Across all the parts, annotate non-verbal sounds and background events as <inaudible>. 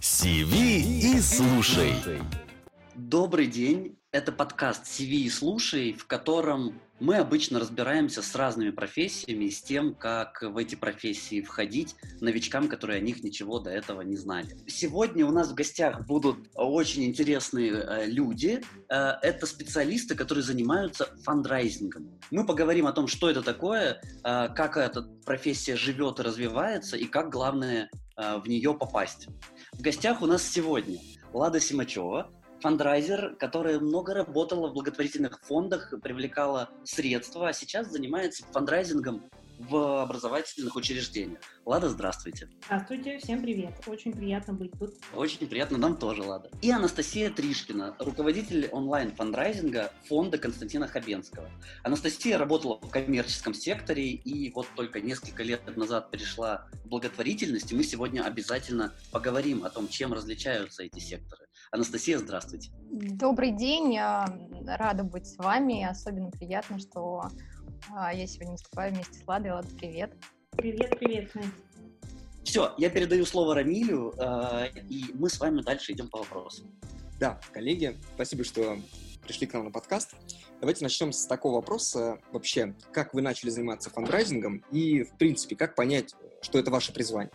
Сиви и слушай. Добрый день. Это подкаст «CV и слушай», в котором мы обычно разбираемся с разными профессиями и с тем, как в эти профессии входить новичкам, которые о них ничего до этого не знали. Сегодня у нас в гостях будут очень интересные э, люди. Э, это специалисты, которые занимаются фандрайзингом. Мы поговорим о том, что это такое, э, как эта профессия живет и развивается, и как, главное, в нее попасть. В гостях у нас сегодня Лада Симачева, фандрайзер, которая много работала в благотворительных фондах, привлекала средства, а сейчас занимается фандрайзингом в образовательных учреждениях. Лада, здравствуйте. Здравствуйте, всем привет. Очень приятно быть тут. Очень приятно, нам тоже, Лада. И Анастасия Тришкина, руководитель онлайн-фандрайзинга фонда Константина Хабенского. Анастасия работала в коммерческом секторе и вот только несколько лет назад перешла в благотворительность, и мы сегодня обязательно поговорим о том, чем различаются эти секторы. Анастасия, здравствуйте. Добрый день, рада быть с вами. Особенно приятно, что а, я сегодня выступаю вместе с Ладой. Лада, привет. Привет, привет, Настя. Все, я передаю слово Рамилю, э, и мы с вами дальше идем по вопросу. Да, коллеги, спасибо, что пришли к нам на подкаст. Давайте начнем с такого вопроса. Вообще, как вы начали заниматься фандрайзингом и, в принципе, как понять, что это ваше призвание?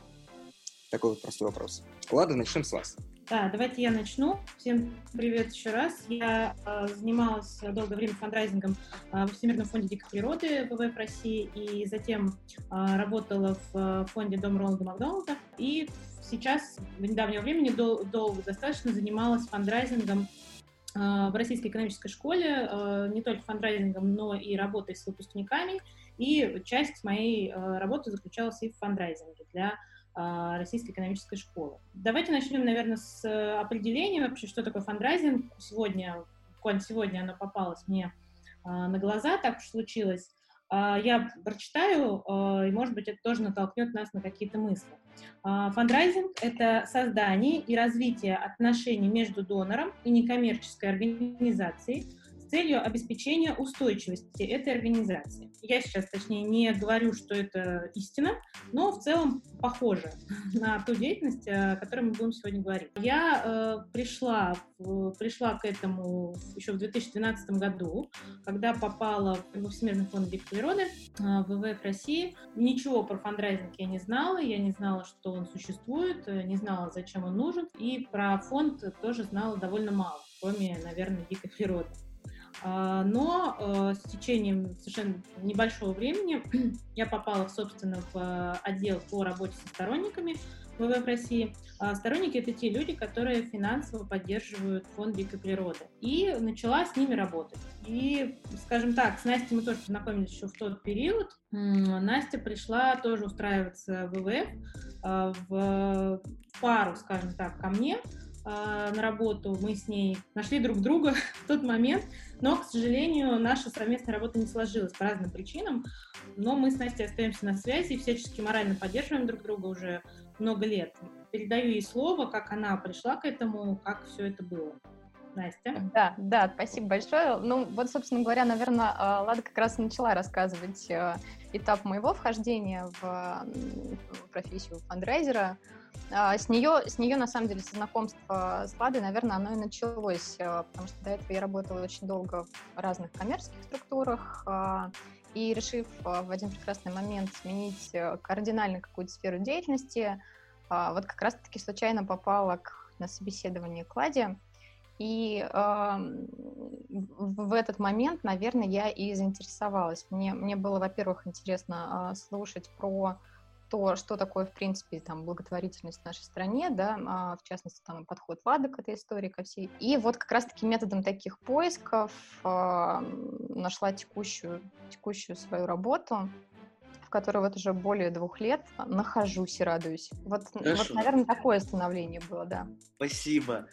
Такой вот простой вопрос. Ладно, начнем с вас. Да, давайте я начну. Всем привет еще раз. Я э, занималась долгое время фандрайзингом э, в Всемирном фонде дикой природы WWF России и затем э, работала в фонде Дом Рональда Макдональда. И сейчас, в недавнего времени, дол- долго достаточно занималась фандрайзингом в Российской экономической школе, не только фандрайзингом, но и работой с выпускниками. И часть моей работы заключалась и в фандрайзинге для Российской экономической школы. Давайте начнем, наверное, с э, определения вообще, что такое фандрайзинг. Сегодня, буквально сегодня оно попалось мне а, на глаза, так уж случилось. А, я прочитаю, и, может быть, это тоже натолкнет нас на какие-то мысли. Фандрайзинг — это создание и развитие отношений между донором и некоммерческой организацией, целью обеспечения устойчивости этой организации. Я сейчас, точнее, не говорю, что это истина, но в целом похоже <laughs> на ту деятельность, о которой мы будем сегодня говорить. Я э, пришла, в, пришла к этому еще в 2012 году, когда попала в Всемирный фонд дикой природы, э, в ВВФ России. Ничего про фандрайзинг я не знала, я не знала, что он существует, э, не знала, зачем он нужен, и про фонд тоже знала довольно мало, кроме, наверное, дикой природы. А, но э, с течением совершенно небольшого времени <clears throat> я попала, собственно, в э, отдел по работе со сторонниками ВВФ России. А сторонники — это те люди, которые финансово поддерживают фонд дикой природы. И начала с ними работать. И, скажем так, с Настей мы тоже познакомились еще в тот период. Настя пришла тоже устраиваться в ВВФ э, в пару, скажем так, ко мне, на работу, мы с ней нашли друг друга <laughs> в тот момент, но, к сожалению, наша совместная работа не сложилась по разным причинам, но мы с Настей остаемся на связи и всячески морально поддерживаем друг друга уже много лет. Передаю ей слово, как она пришла к этому, как все это было. Настя. Да, да, спасибо большое. Ну, вот, собственно говоря, наверное, а, Лада как раз начала рассказывать э, этап моего вхождения в профессию фандрайзера. А, с нее, с нее, на самом деле, знакомство с Ладой, наверное, оно и началось, э, потому что до этого я работала очень долго в разных коммерческих структурах, а, и решив э, в один прекрасный момент сменить кардинально какую-то сферу деятельности, вот как раз-таки случайно попала к, на собеседование к Ладе, и э, в этот момент, наверное, я и заинтересовалась. Мне, мне было, во-первых, интересно э, слушать про то, что такое, в принципе, там, благотворительность в нашей стране, да, а, в частности, там, подход Лады к этой истории, ко всей. И вот как раз-таки методом таких поисков э, нашла текущую, текущую свою работу, которой вот уже более двух лет нахожусь и радуюсь. Вот, вот наверное, такое становление было, да. Спасибо.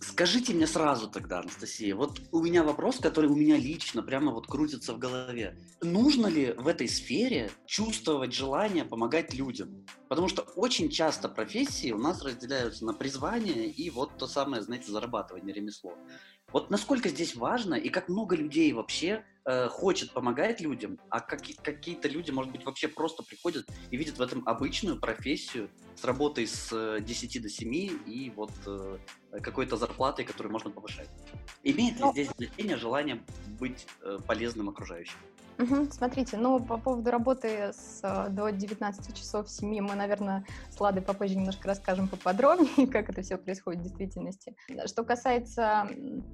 Скажите мне сразу тогда, Анастасия, вот у меня вопрос, который у меня лично прямо вот крутится в голове. Нужно ли в этой сфере чувствовать желание помогать людям? Потому что очень часто профессии у нас разделяются на призвание и вот то самое, знаете, зарабатывание, ремесло. Вот насколько здесь важно и как много людей вообще э, хочет помогать людям, а какие- какие-то люди, может быть, вообще просто приходят и видят в этом обычную профессию с работой с э, 10 до 7 и вот э, какой-то зарплатой, которую можно повышать. Имеет ли Ну- здесь значение желание быть э, полезным окружающим? Смотрите, ну, по поводу работы с, э, до 19 часов в семьи мы, наверное, с Ладой попозже немножко расскажем поподробнее, <laughs> как это все происходит в действительности. Что касается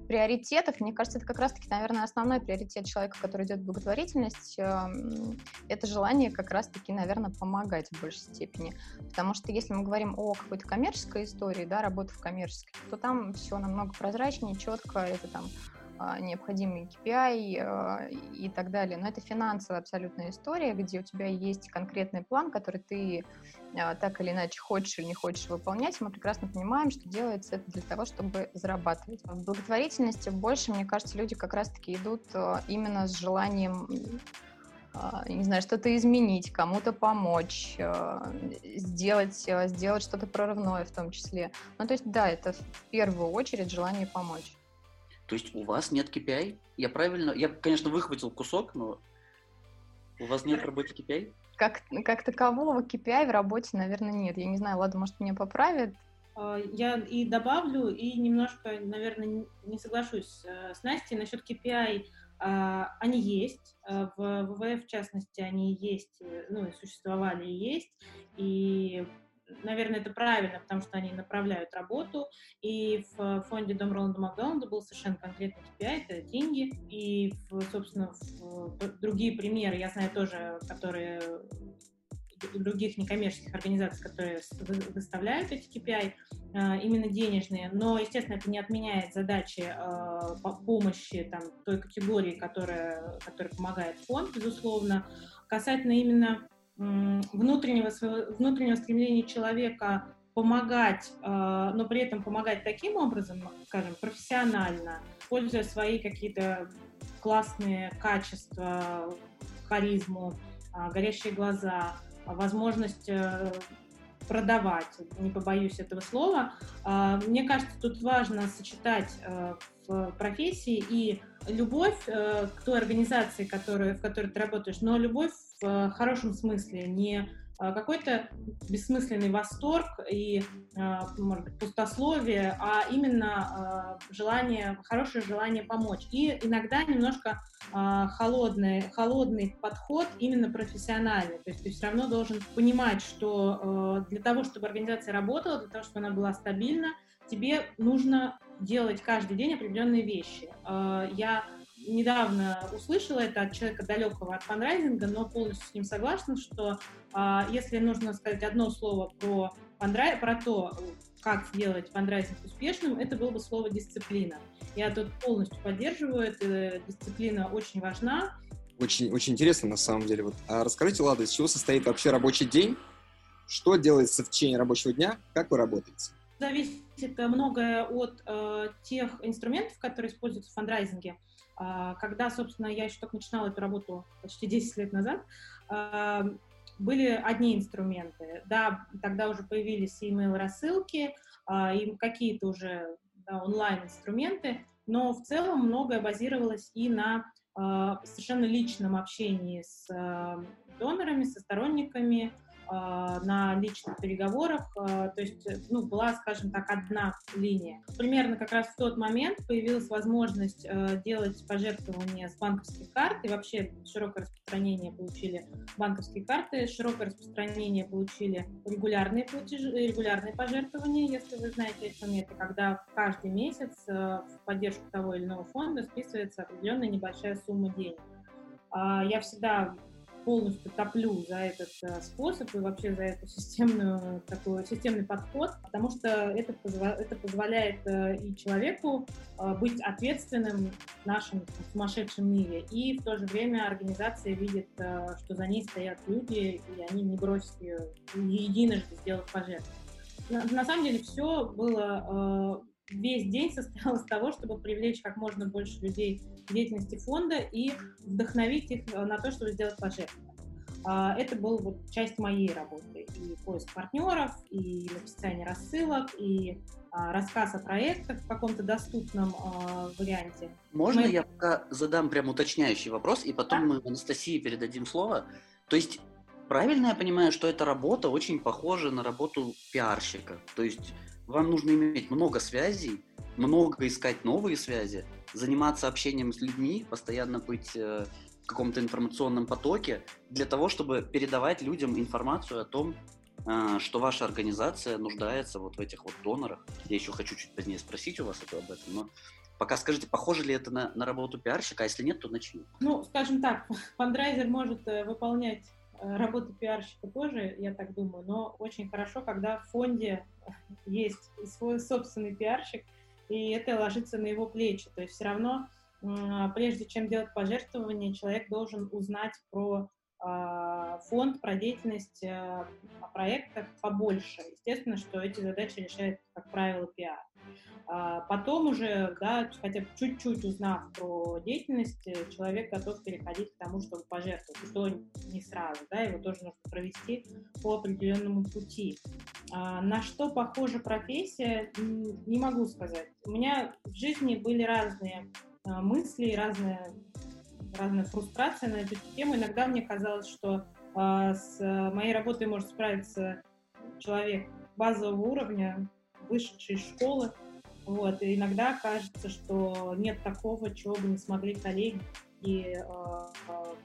приоритетов, мне кажется, это как раз-таки, наверное, основной приоритет человека, который идет в благотворительность, э, м, это желание как раз-таки, наверное, помогать в большей степени. Потому что если мы говорим о какой-то коммерческой истории, да, работы в коммерческой, то там все намного прозрачнее, четко, это там а, необходимый KPI э, и так далее. Но это финансовая абсолютная история, где у тебя есть конкретный план, который ты а, так или иначе хочешь или не хочешь выполнять. Мы прекрасно понимаем, что делается это для того, чтобы зарабатывать. В благотворительности больше, мне кажется, люди как раз-таки идут именно с желанием а, не знаю, что-то изменить, кому-то помочь, сделать, сделать что-то прорывное в том числе. Ну, то есть, да, это в первую очередь желание помочь. То есть у вас нет KPI? Я правильно... Я, конечно, выхватил кусок, но у вас нет работы KPI? Как, как такового KPI в работе, наверное, нет. Я не знаю, Лада, может, меня поправит. А, Я и добавлю, и немножко, наверное, не- соглашусь э, с Настей насчет KPI. а, Они есть, а, в ВВФ, в частности, они есть, э, ну, и существовали и есть, и, наверное, это правильно, потому что они направляют работу, и в фонде Дом Роланда Макдональда был совершенно конкретный KPI, это деньги, и, в, собственно, в другие примеры, я знаю тоже, которые других некоммерческих организаций, которые выставляют эти KPI, э, именно денежные, но, естественно, это не отменяет задачи э, по- помощи там, той категории, которая, которая помогает фонд, безусловно. Касательно именно внутреннего, внутреннего стремления человека помогать, э, но при этом помогать таким образом, скажем, профессионально, используя свои какие-то классные качества, харизму, а, горящие глаза, а, возможность э, продавать, не побоюсь этого слова. А, Мне кажется, тут важно сочетать э, в профессии и любовь э, к той организации, которую, в которой ты работаешь, но любовь в э, хорошем смысле, не э, какой-то бессмысленный восторг и, э, может быть, пустословие, а именно э, желание, хорошее желание помочь. И иногда немножко э, холодный, холодный подход именно профессиональный. То есть ты все равно должен понимать, что для того, чтобы организация работала, для того, чтобы она была стабильна, тебе нужно делать каждый день определенные вещи. Э, Я недавно услышала это от человека далекого от фандрайзинга, но полностью с ним согласна, что а, если нужно сказать одно слово про, фандрай... про то, как сделать фандрайзинг успешным, это было бы слово «дисциплина». Я тут полностью поддерживаю, это дисциплина очень важна. Очень, очень интересно, на самом деле. Вот. А расскажите, Лада, из чего состоит вообще рабочий день? Что делается в течение рабочего дня? Как вы работаете? Зависит э, многое от э, тех инструментов, которые используются в фандрайзинге. А, когда, собственно, я еще только начинала эту работу почти 10 лет назад, а, были одни инструменты. Да, тогда уже появились email-рассылки, а, и какие-то уже да, онлайн-инструменты, но в целом многое базировалось и на а, совершенно личном общении с а, донорами, со сторонниками, на личных переговорах, а, то есть, э, ну, была, скажем так, одна линия. Примерно как раз в тот момент появилась возможность э, делать пожертвования с банковских карт, и вообще широкое распространение получили банковские карты, широкое распространение получили регулярные платежи, регулярные пожертвования, если вы знаете эти моменты, когда каждый месяц э, в поддержку того или иного фонда списывается определенная небольшая сумма денег. А, Я всегда полностью топлю за этот э, способ и вообще за эту системную такой системный подход, потому что это, это позволяет э, и человеку э, быть ответственным в нашем сумасшедшем мире, и в то же время организация видит, что за ней стоят люди, и они не бросят ее единожды сделав пожертвование. На, на самом деле все было весь день состоял из того, чтобы привлечь как можно больше людей к деятельности фонда и вдохновить их э, на то, чтобы сделать пожертвование. А, Это был вот часть моей работы. И поиск партнеров, и написание рассылок, и а, рассказ о проектах в каком-то доступном а, варианте. Можно Мы... я пока задам прям уточняющий вопрос, и потом да? мы Анастасии передадим слово? То есть правильно я понимаю, что эта работа очень похожа на работу пиарщика? То есть вам нужно иметь много связей, много искать новые связи, заниматься общением с людьми, постоянно быть э, в каком-то информационном потоке для того, чтобы передавать людям информацию о том, э, что ваша организация нуждается вот в этих вот донорах. Я еще хочу чуть позднее спросить у вас об этом, но пока скажите, похоже ли это на, на работу пиарщика, а если нет, то начни. Ну, скажем так, фандрайзер может э, выполнять работу пиарщика тоже, я так думаю, но очень хорошо, когда в фонде есть свой собственный пиарщик, и это ложится на его плечи. То есть все равно, прежде чем делать пожертвование, человек должен узнать про а, фонд, про деятельность а, проекта побольше. Естественно, что эти задачи решает, как правило, пиар. А потом уже, да, хотя бы чуть-чуть узнав про деятельность, человек готов переходить к тому, чтобы пожертвовать. И то не сразу, да, его тоже нужно провести по определенному пути. А на что похожа профессия, не могу сказать. У меня в жизни были разные а, мысли, разные, разная фрустрация на эту тему. Иногда мне казалось, что а, с моей работой может справиться человек базового уровня, вышедший из школы, вот, и иногда кажется, что нет такого, чего бы не смогли коллеги и э,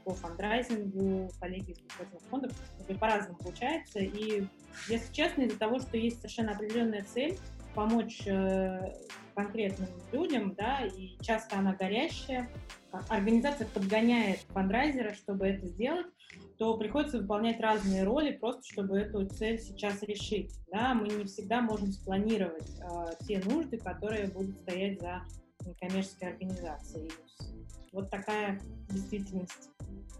по фандрайзингу, коллеги из благотворительных фондов, по-разному получается. И, если честно, из-за того, что есть совершенно определенная цель помочь э, конкретным людям, да, и часто она горящая, организация подгоняет фандрайзера, чтобы это сделать, то приходится выполнять разные роли, просто чтобы эту цель сейчас решить. Да? Мы не всегда можем спланировать э, те нужды, которые будут стоять за некоммерческой организацией. Вот такая действительность.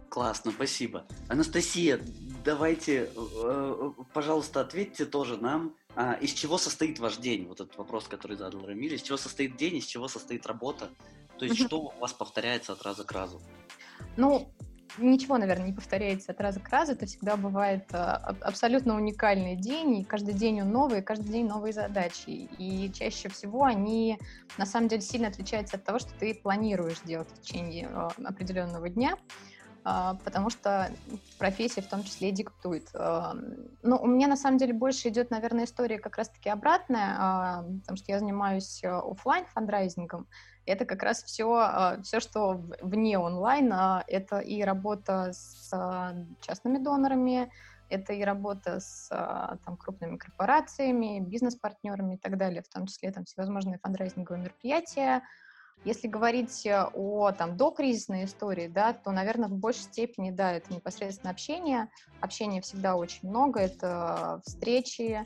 Классно, спасибо. Анастасия, давайте, э, пожалуйста, ответьте тоже нам, а, из чего состоит ваш день? Вот этот вопрос, который задал Рамиль. Из чего состоит день, из чего состоит работа? То есть, что у вас повторяется от раза к разу? Ну, ничего, наверное, не повторяется от раза к разу. Это всегда бывает а, абсолютно уникальный день, и каждый день он новый, и каждый день новые задачи. И чаще всего они, на самом деле, сильно отличаются от того, что ты планируешь делать в течение а, определенного дня потому что профессия в том числе диктует. Ну, у меня на самом деле больше идет, наверное, история как раз-таки обратная, потому что я занимаюсь офлайн фандрайзингом, это как раз все, а, все, что вне онлайна, это и работа с а, частными донорами, это и работа с а, там, крупными корпорациями, бизнес-партнерами и так далее, в том числе там всевозможные фандрайзинговые мероприятия. Если говорить о там, докризисной истории, да, то, наверное, в большей степени, да, это непосредственно общение. Общения всегда очень много, это встречи,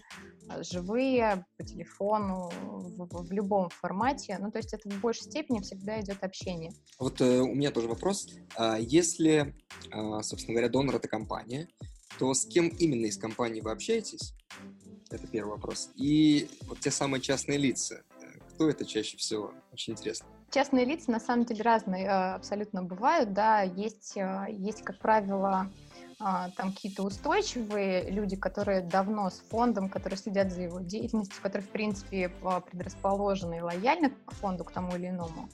Э, живые, по телефону, в, в любом формате. Ну, то есть это в большей степени всегда идет общение. Вот э, у меня тоже вопрос. А если, а, собственно говоря, донор — это компания, то с кем именно из компании вы общаетесь? Это первый вопрос. И вот те самые частные лица, э, кто это чаще всего? Очень интересно. Частные лица на самом деле разные э, абсолютно бывают, да, есть, есть, как правило, а, там какие-то устойчивые люди, которые давно с фондом, которые следят за его деятельностью, которые, в принципе, предрасположены и лояльны к фонду, к тому или иному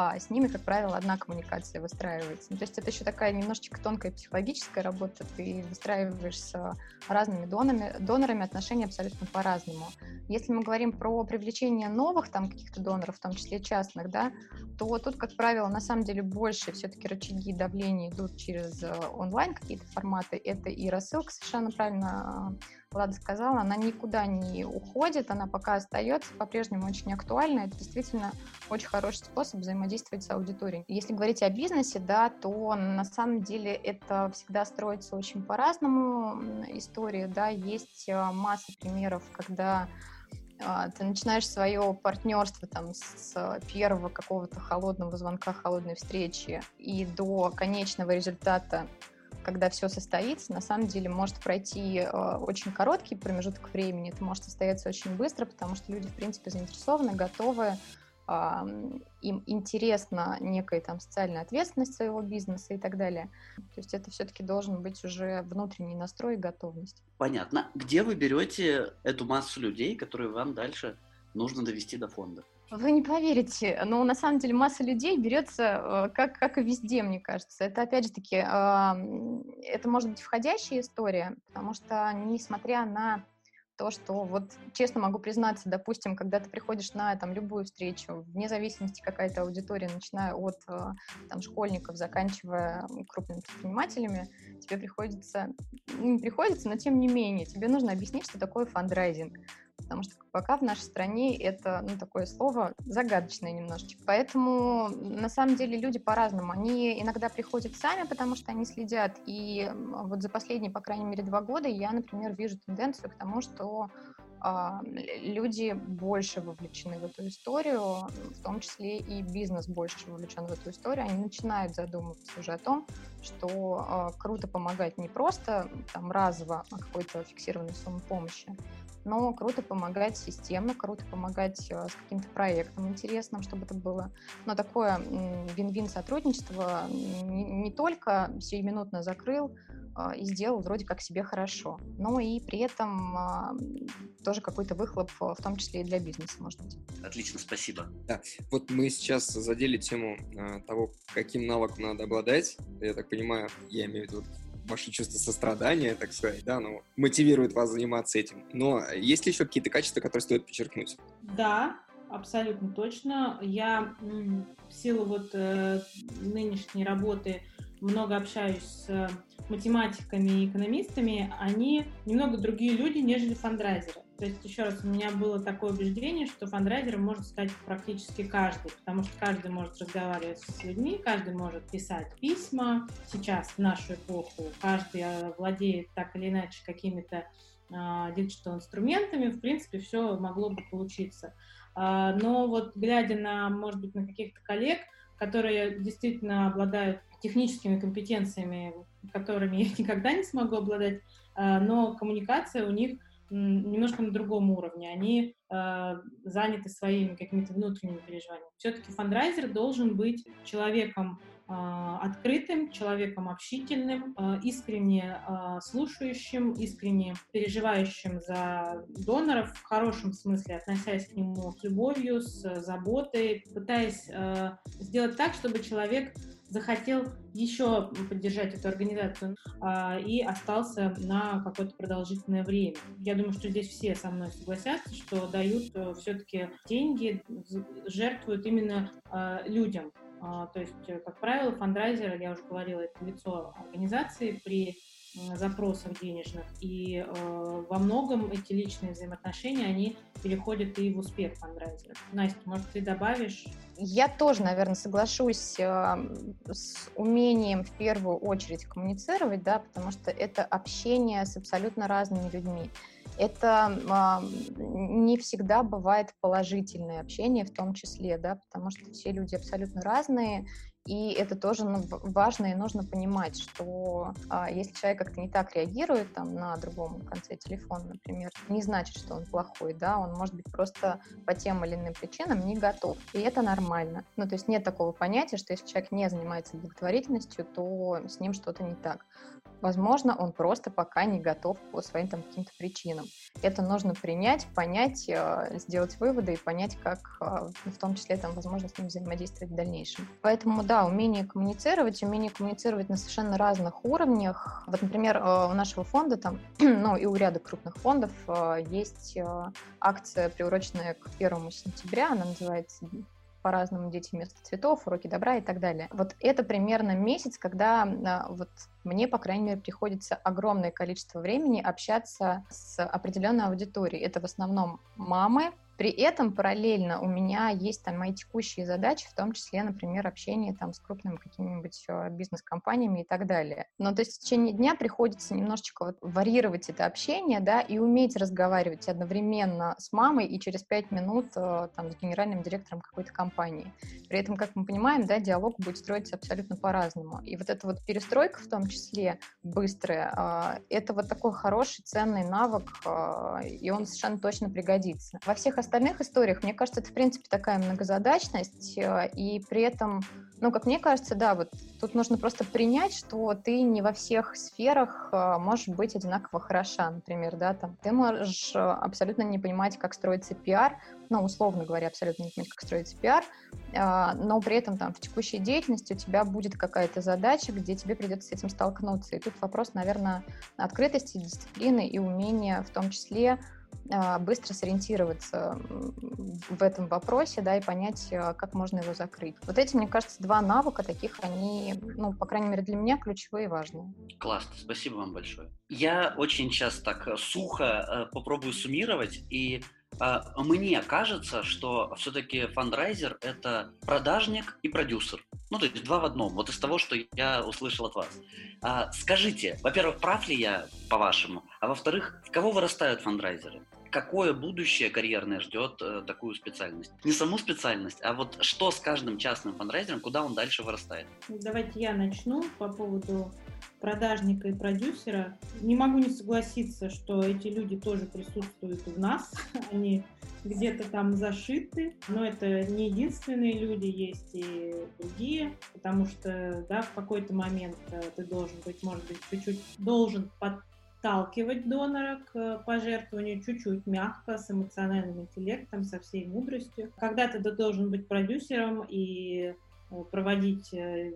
а с ними, как правило, одна коммуникация выстраивается. Ну, то есть это еще такая немножечко тонкая психологическая работа. Ты выстраиваешь с разными донорами, донорами отношения абсолютно по-разному. Если мы говорим про привлечение новых там каких-то доноров, в том числе частных, да, то тут, как правило, на самом деле больше все-таки рычаги давления идут через э, онлайн какие-то форматы. Это и рассылка, совершенно правильно Влада сказала, она никуда не уходит, она пока остается, по-прежнему очень актуальна. Это действительно очень хороший способ взаимодействовать с аудиторией. Если говорить о бизнесе, да, то на самом деле это всегда строится очень по-разному история, да, есть э, масса примеров, когда а, ты начинаешь свое партнерство там с первого какого-то холодного звонка, холодной встречи и до конечного результата когда все состоится, на самом деле может пройти э, очень короткий промежуток времени, это может состояться очень быстро, потому что люди, в принципе, заинтересованы, готовы, э, им интересна некая там социальная ответственность своего бизнеса и так далее. То есть это все-таки должен быть уже внутренний настрой и готовность. Понятно. Где вы берете эту массу людей, которые вам дальше нужно довести до фонда. Вы не поверите, но на самом деле масса людей берется, как, как и везде, мне кажется. Это, опять же таки, это может быть входящая история, потому что, несмотря на то, что вот честно могу признаться, допустим, когда ты приходишь на там любую встречу, вне зависимости какая-то аудитория, начиная от э, там школьников, заканчивая крупными предпринимателями, тебе приходится, не приходится, но тем не менее, тебе нужно объяснить, что такое фандрайзинг потому что пока в нашей стране это, ну, такое слово загадочное немножечко. Поэтому, на самом деле, люди по-разному. Они иногда приходят сами, потому что они следят, и вот за последние, по крайней мере, два года я, например, вижу тенденцию к тому, что а, люди больше вовлечены в эту историю, в том числе и бизнес больше вовлечен в эту историю, они начинают задумываться уже о том, что а, круто помогать не просто там разово а какой-то фиксированной суммы помощи, но круто помогать системно, круто помогать с каким-то проектом интересным, чтобы это было. Но такое вин-вин сотрудничество не, не только сиюминутно закрыл, а, и сделал вроде как себе хорошо, но и при этом а, тоже какой-то выхлоп, в том числе и для бизнеса, может быть. Отлично, спасибо. Да, вот мы сейчас задели тему а, того, каким навыком надо обладать. Я так понимаю, я имею в виду ваше чувство сострадания, так сказать, да, ну, мотивирует вас заниматься этим. Но есть ли еще какие-то качества, которые стоит подчеркнуть? Да, абсолютно точно. Я в силу вот э, нынешней работы много общаюсь с математиками и экономистами, они немного другие люди, нежели фандрайзеры. То есть, еще раз, у меня было такое убеждение, что фандрайзером может стать практически каждый, потому что каждый может разговаривать с людьми, каждый может писать письма. Сейчас, в нашу эпоху, каждый э, владеет так или иначе какими-то а, диджитал-инструментами, в принципе, все могло бы получиться. А, но вот глядя на, может быть, на каких-то коллег, которые действительно обладают техническими компетенциями, которыми я <laughs> никогда не смогу обладать, а, но коммуникация у них немножко на другом уровне. Они э, заняты своими какими-то внутренними переживаниями. Все-таки фандрайзер должен быть человеком э, открытым, человеком общительным, э, искренне э, слушающим, искренне переживающим за доноров, в хорошем смысле, относясь к нему с любовью, с заботой, пытаясь э, сделать так, чтобы человек захотел еще поддержать эту организацию а, и остался на какое-то продолжительное время. Я думаю, что здесь все со мной согласятся, что дают э, все-таки деньги, жертвуют именно а, людям. А, то есть, э, как правило, фандрайзер, я уже говорила, это лицо организации при запросов денежных. И э, во многом эти личные взаимоотношения, они переходят и в успех фандрайзера. Настя, может, ты добавишь? Я тоже, наверное, соглашусь э, с умением в первую очередь коммуницировать, да, потому что это общение с абсолютно разными людьми. Это э, не всегда бывает положительное общение в том числе, да, потому что все люди абсолютно разные, и это тоже ну, важно и нужно понимать, что а, если человек как-то не так реагирует там, на другом конце телефона, например, не значит, что он плохой, да, он может быть просто по тем или иным причинам не готов. И это нормально. Ну, то есть нет такого понятия, что если человек не занимается благотворительностью, то с ним что-то не так. Возможно, он просто пока не готов по своим там каким-то причинам. Это нужно принять, понять, э, сделать выводы и понять, как э, в том числе там, возможно, с ним взаимодействовать в дальнейшем. Поэтому, да, умение коммуницировать, умение коммуницировать на совершенно разных уровнях. Вот, например, э, у нашего фонда там, <clears throat> ну и у ряда крупных фондов есть акция, приуроченная к первому сентября, она называется по-разному дети вместо цветов, уроки добра и так далее. Вот это примерно месяц, когда а, вот мне, по крайней мере, приходится огромное количество времени общаться с определенной аудиторией. Это в основном мамы, при этом параллельно у меня есть там мои текущие задачи, в том числе, например, общение там с крупными какими-нибудь э, бизнес-компаниями и так далее. Но то есть в течение дня приходится немножечко вот варьировать это общение, да, и уметь разговаривать одновременно с мамой и через пять минут э, там с генеральным директором какой-то компании. При этом, как мы понимаем, да, диалог будет строиться абсолютно по-разному. И вот эта вот перестройка в том числе быстрая, э, это вот такой хороший, ценный навык, и он совершенно точно пригодится. Во всех остальных историях, мне кажется, это, в принципе, такая многозадачность, э, и при этом Ну, как мне кажется, да, вот тут нужно просто принять, что ты не во всех сферах э, можешь быть одинаково хороша, например, да, там, ты можешь э, абсолютно не понимать, как строится пиар, ну, условно говоря, абсолютно не понимать, как строится пиар, но при этом там в текущей деятельности у тебя будет какая-то задача, где тебе придется с этим столкнуться. И тут вопрос, наверное, открытости, дисциплины и умения в том числе быстро сориентироваться в этом вопросе, да, и понять, а, как можно его закрыть. Вот эти, мне кажется, два навыка таких, они, ну, по крайней мере, для меня ключевые и важные. Классно, спасибо вам большое. Я очень сейчас так э, сухо э, попробую суммировать, и э, мне кажется, что все-таки фандрайзер — это продажник и продюсер. Ну, то есть два в одном, вот из того, что я услышал от вас. А, скажите, во-первых, прав ли я, по-вашему? А во-вторых, в кого вырастают фандрайзеры? какое будущее карьерное ждет э, такую специальность? Не саму специальность, а вот что с каждым частным фандрайзером, куда он дальше вырастает? Давайте я начну по поводу продажника и продюсера. Не могу не согласиться, что эти люди тоже присутствуют в нас. <laughs> Они где-то там зашиты, но это не единственные люди, есть и другие, потому что, да, в какой-то момент э, ты должен быть, может быть, чуть-чуть должен под подталкивать донора к пожертвованию чуть-чуть мягко, с эмоциональным интеллектом, со всей мудростью. Когда-то ты должен быть продюсером и э, проводить э,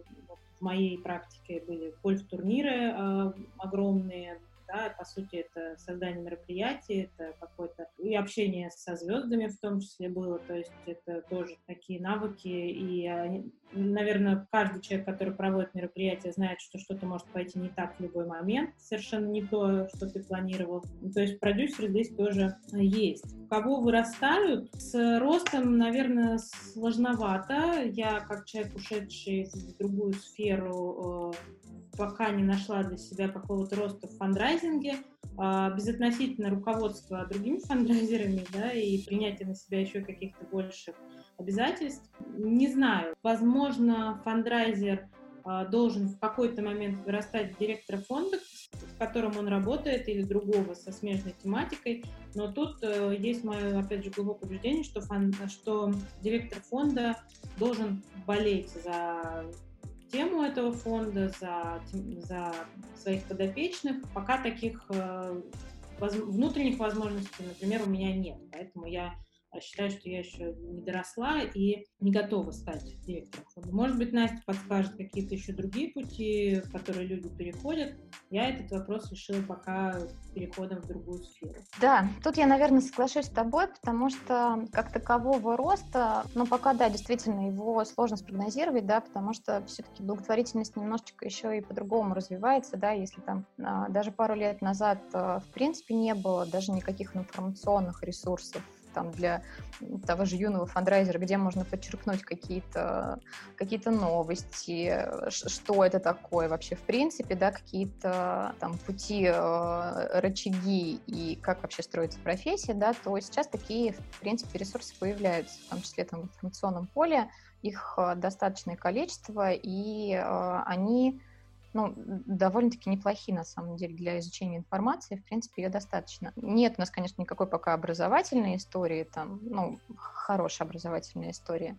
в моей практике были гольф-турниры э, огромные, да, по сути, это создание мероприятий, это какое-то и общение со звездами в том числе было, то есть это тоже такие навыки, и, наверное, каждый человек, который проводит мероприятие, знает, что что-то может пойти не так в любой момент, совершенно не то, что ты планировал. То есть продюсеры здесь тоже есть. Кого вырастают? С ростом, наверное, сложновато. Я, как человек, ушедший в другую сферу, э, пока не нашла для себя какого-то роста в фандрайзинге, а, безотносительно руководства другими фандрайзерами, да, и принятия на себя еще каких-то больших обязательств. Не знаю, возможно, фандрайзер а, должен в какой-то момент вырастать в директора фонда, в котором он работает, или другого со смежной тематикой, но тут э, есть мое, опять же, глубокое убеждение, что, фон, что директор фонда должен болеть за тему этого фонда, за, за своих подопечных. Пока таких э, внутренних возможностей, например, у меня нет. Поэтому я считаю, что я еще не доросла и не готова стать директором фонда. Может быть, Настя подскажет какие-то еще другие пути, в которые люди переходят. Я этот вопрос решила пока переходом в другую сферу. Да, тут я, наверное, соглашусь с тобой, потому что как такового роста, ну, пока, да, действительно, его сложно спрогнозировать, да, потому что все-таки благотворительность немножечко еще и по-другому развивается, да, если там а, даже пару лет назад, а, в принципе, не было даже никаких информационных ресурсов там для того же юного фандрайзера, где можно подчеркнуть какие-то какие новости, что это такое вообще в принципе, да, какие-то там пути, э, рычаги и как вообще строится профессия, да, то сейчас такие, в принципе, ресурсы появляются, в том числе там в информационном поле, их э, достаточное количество, и э, они ну, довольно-таки неплохие, на самом деле, для изучения информации. В принципе, ее достаточно. Нет у нас, конечно, никакой пока образовательной истории, там, ну, хорошая образовательная история.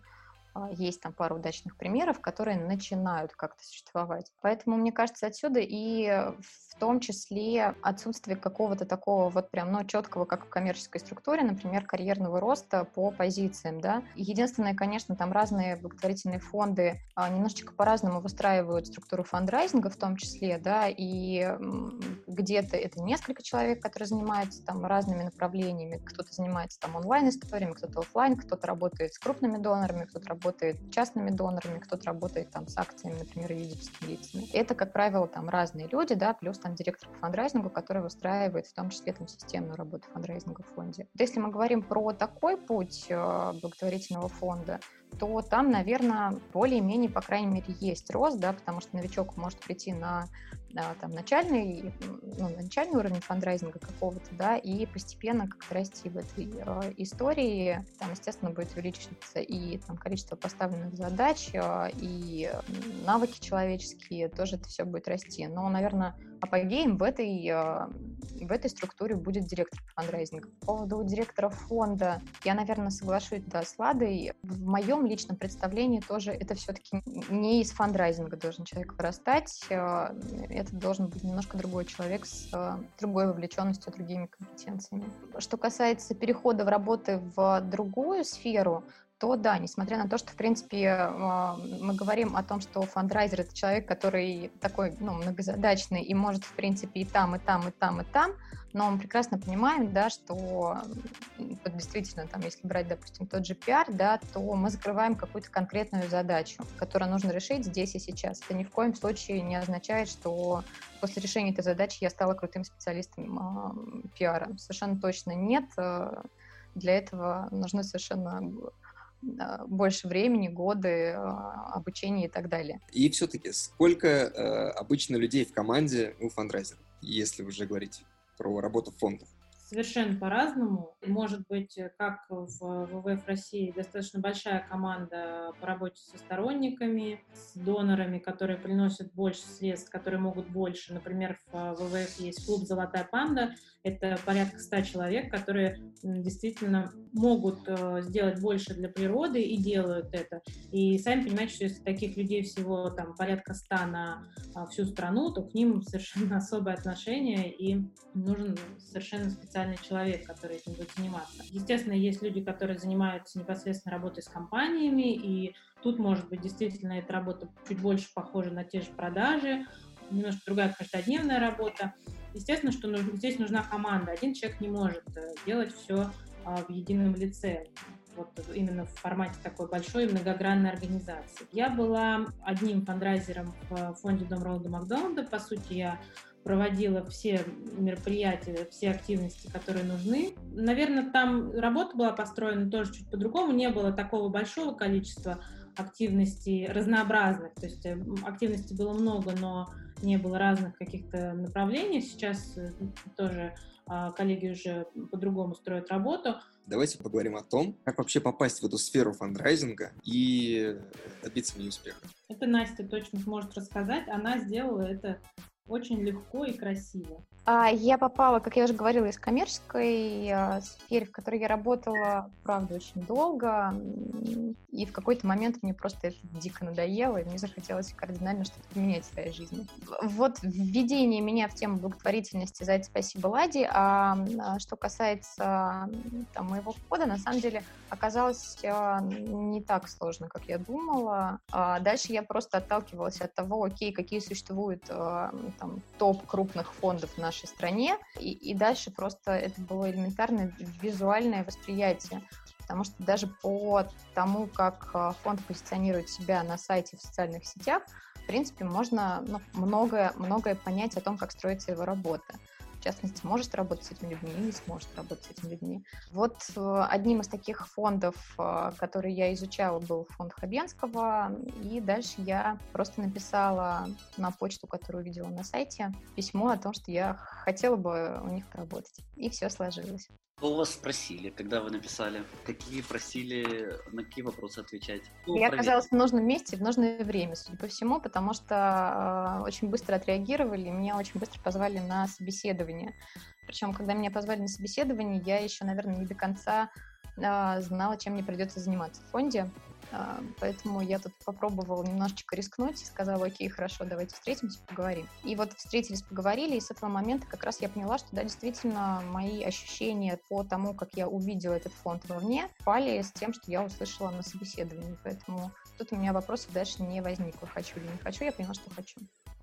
А, есть там пару удачных примеров, которые начинают как-то существовать. Поэтому, мне кажется, отсюда и в том числе отсутствие какого-то такого вот прям, ну, четкого, как в коммерческой структуре, например, карьерного роста по позициям, да. Единственное, конечно, там разные благотворительные фонды а, немножечко по-разному выстраивают структуру фандрайзинга в том числе, да, и где-то это несколько человек, которые занимаются там разными направлениями, кто-то занимается там онлайн-историями, кто-то офлайн, кто-то работает с крупными донорами, кто-то работает работает частными донорами, кто-то работает там с акциями, например, юридическими лицами. Это, как правило, там разные люди, да, плюс там директор по фандрайзингу, который выстраивает в том числе там системную работу фандрайзинга в фонде. Вот если мы говорим про такой путь э, благотворительного фонда, то там, наверное, более-менее, по крайней мере, есть рост, да, потому что новичок может прийти на там, начальный, ну, начальный уровень фандрайзинга какого-то, да, и постепенно как-то расти в этой э, истории. Там, естественно, будет увеличиваться и там, количество поставленных задач, э, и навыки человеческие, тоже это все будет расти. Но, наверное, апогеем в этой, э, в этой структуре будет директор фандрайзинга. По поводу директора фонда я, наверное, соглашусь да, с Ладой. В моем личном представлении тоже это все-таки не из фандрайзинга должен человек вырастать. Э, это должен быть немножко другой человек с э, другой вовлеченностью, другими компетенциями. Что касается перехода в работы в другую сферу, то да, несмотря на то, что, в принципе, а, мы говорим о том, что фандрайзер — это человек, который такой, ну, многозадачный и может, в принципе, и там, и там, и там, и там, но мы прекрасно понимаем, да, что вот действительно, там, если брать, допустим, тот же пиар, да, то мы закрываем какую-то конкретную задачу, которую нужно решить здесь и сейчас. Это ни в коем случае не означает, что после решения этой задачи я стала крутым специалистом э, пиара. Совершенно точно нет. Э, для этого нужны совершенно а, больше времени, годы а, обучения и так далее. И все-таки сколько э, обычно людей в команде у фандрайзера, если уже говорить про работу фондов? Совершенно по-разному. Может быть, э, как в ВВФ России достаточно большая команда по работе со сторонниками, с донорами, которые приносят больше средств, которые могут больше. Например, в ВВФ есть клуб «Золотая панда», это порядка ста человек, которые действительно могут э, сделать больше для природы и делают это. И сами понимаете, что если таких людей всего там порядка ста на а, всю страну, то к ним <laughs> совершенно особое отношение и нужен совершенно специальный человек, который этим будет заниматься. Естественно, есть люди, которые занимаются непосредственно работой с компаниями, и тут, может быть, действительно эта работа чуть больше похожа на те же продажи, немножко другая каждодневная работа. Естественно, что нужно, здесь нужна команда. Один человек не может э, делать все а, в едином лице вот именно в формате такой большой многогранной организации. Я была одним фандрайзером в фонде Дом Ролда Макдональда. По сути, я проводила все мероприятия, все активности, которые нужны. Наверное, там работа была построена тоже чуть по-другому. Не было такого большого количества активностей разнообразных. То есть э, активностей было много, но не было разных каких-то направлений. Сейчас э, тоже а, коллеги уже по-другому строят работу. Давайте поговорим о том, как вообще попасть в эту сферу фандрайзинга и добиться в ней успеха. Это Настя точно сможет рассказать. Она сделала это очень легко и красиво. А я попала, как я уже говорила, из коммерческой э, сферы, в которой я работала, правда, очень долго. И в какой-то момент мне просто это дико надоело, и мне захотелось кардинально что-то поменять в своей жизни. Вот введение меня в тему благотворительности, за это спасибо Лади. А, а что касается там, моего входа, на самом деле оказалось а, не так сложно, как я думала. А дальше я просто отталкивалась от того, окей, какие существуют а, там, топ крупных фондов на нашей стране. И, и дальше просто это было элементарное визуальное восприятие. Потому что даже по тому, как э, фонд позиционирует себя на сайте в социальных сетях, в принципе, можно ну, многое, многое понять о том, как строится его работа частности, может работать с этими людьми или не сможет работать с этими людьми. Вот э, одним из таких фондов, э, который я изучала, был фонд Хабенского, и дальше я просто написала на почту, которую увидела на сайте, письмо о том, что я хотела бы у них поработать. И все сложилось. Что у вас спросили, когда вы написали? Какие просили, на какие вопросы отвечать? Ну, Я оказалась в нужном месте в нужное время, судя по всему, потому что э, очень быстро отреагировали, меня очень быстро позвали на собеседование. Причем, когда меня позвали на собеседование, я еще, наверное, не до конца э, знала, чем мне придется заниматься в фонде. А, поэтому я тут попробовала немножечко рискнуть и сказала, окей, хорошо, давайте встретимся, поговорим. И вот встретились, поговорили, и с этого момента как раз я поняла, что да, действительно, мои ощущения по тому, как я увидела этот фонд вовне, пали с тем, что я услышала на собеседовании. Поэтому тут у меня вопросов дальше не возникло, хочу или не хочу, я поняла, что хочу.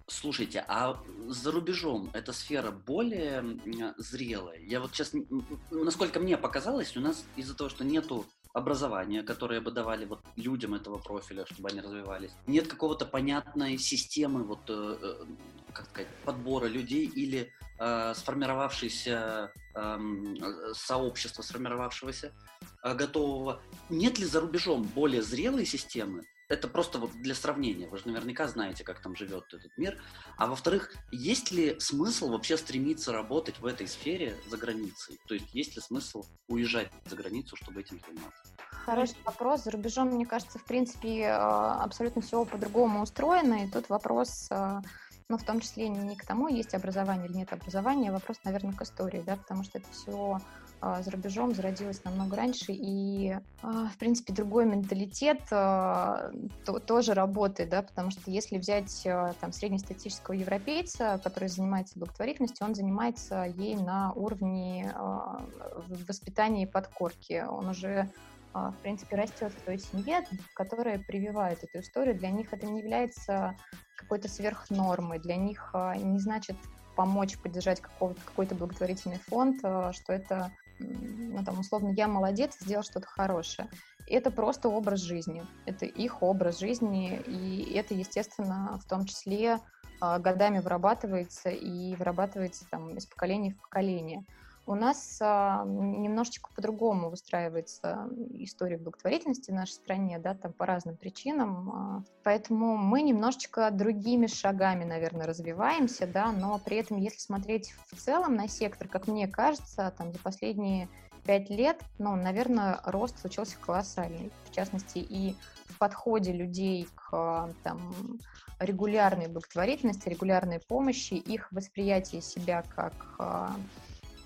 Слушайте, а за рубежом эта сфера более зрелая? Я вот сейчас, насколько мне показалось, у нас из-за того, что нету образования, которые бы давали вот людям этого профиля, чтобы они развивались. Нет какого-то понятной системы вот, э, э как сказать, подбора людей или э, сформировавшейся э, сообщества, сформировавшегося э, готового. Нет ли за рубежом более зрелой системы, это просто вот для сравнения. Вы же наверняка знаете, как там живет этот мир. А во-вторых, есть ли смысл вообще стремиться работать в этой сфере за границей? То есть есть ли смысл уезжать за границу, чтобы этим заниматься? Хороший вопрос. За рубежом, мне кажется, в принципе, э, абсолютно все по-другому устроено. И тут вопрос э, но в том числе не к тому, есть образование или нет образования, вопрос, наверное, к истории, да, потому что это все за рубежом зародилось намного раньше, и, а, в принципе, другой менталитет а, то, тоже работает, да, потому что если взять там среднестатистического европейца, который занимается благотворительностью, он занимается ей на уровне воспитания и подкорки. Он уже в принципе, растет в той семье, которая прививает эту историю. Для них это не является какой-то сверхнормой. Для них не значит помочь поддержать какой-то благотворительный фонд, что это ну, там, условно, я молодец, сделал что-то хорошее. Это просто образ жизни, это их образ жизни, и это, естественно, в том числе а, годами вырабатывается и вырабатывается там из поколения в поколение. У нас а, немножечко по-другому выстраивается история благотворительности в нашей стране, да, там по разным причинам. А, поэтому мы немножечко другими шагами, наверное, развиваемся, да, но при этом, если смотреть в целом на сектор, как мне кажется, там за последние пять лет, ну, наверное, рост случился колоссальный. В частности, и в подходе людей к там, регулярной благотворительности, регулярной помощи, их восприятие себя как а,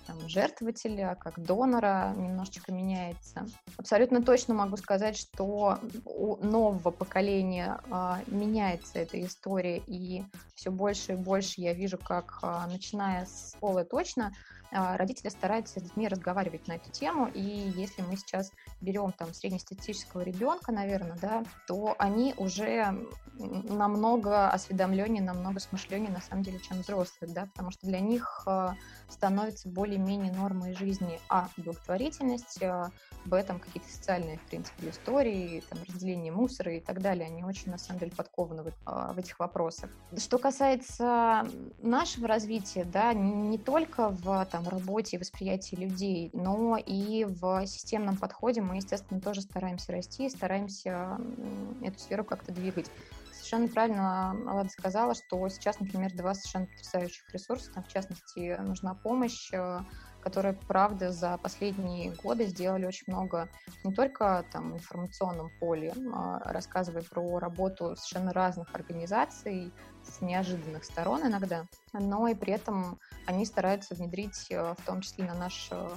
там, жертвователя, как донора немножечко меняется. Абсолютно точно могу сказать, что у нового поколения э, меняется эта история, и все больше и больше я вижу, как, э, начиная с школы точно, э, родители стараются с детьми разговаривать на эту тему, и если мы сейчас берем там среднестатистического ребенка, наверное, да, то они уже намного осведомленнее, намного смышленнее на самом деле, чем взрослые, да, потому что для них э, становится более-менее нормой жизни, а благотворительность, э, в этом какие-то социальные, в принципе, истории, там, разделение мусора и так далее, они очень, на самом деле, подкованы в, э, в этих вопросах. Что касается нашего развития, да, не только в там, работе и восприятии людей, но и в системном подходе мы, естественно, тоже стараемся расти, стараемся эту сферу как-то двигать совершенно правильно Алада сказала, что сейчас, например, два совершенно потрясающих ресурса, там, в частности, нужна помощь, э, которые, правда, за последние годы сделали очень много не только там в информационном поле, а рассказывая про работу совершенно разных организаций с неожиданных сторон иногда, но и при этом они стараются внедрить э, в том числе на наш э,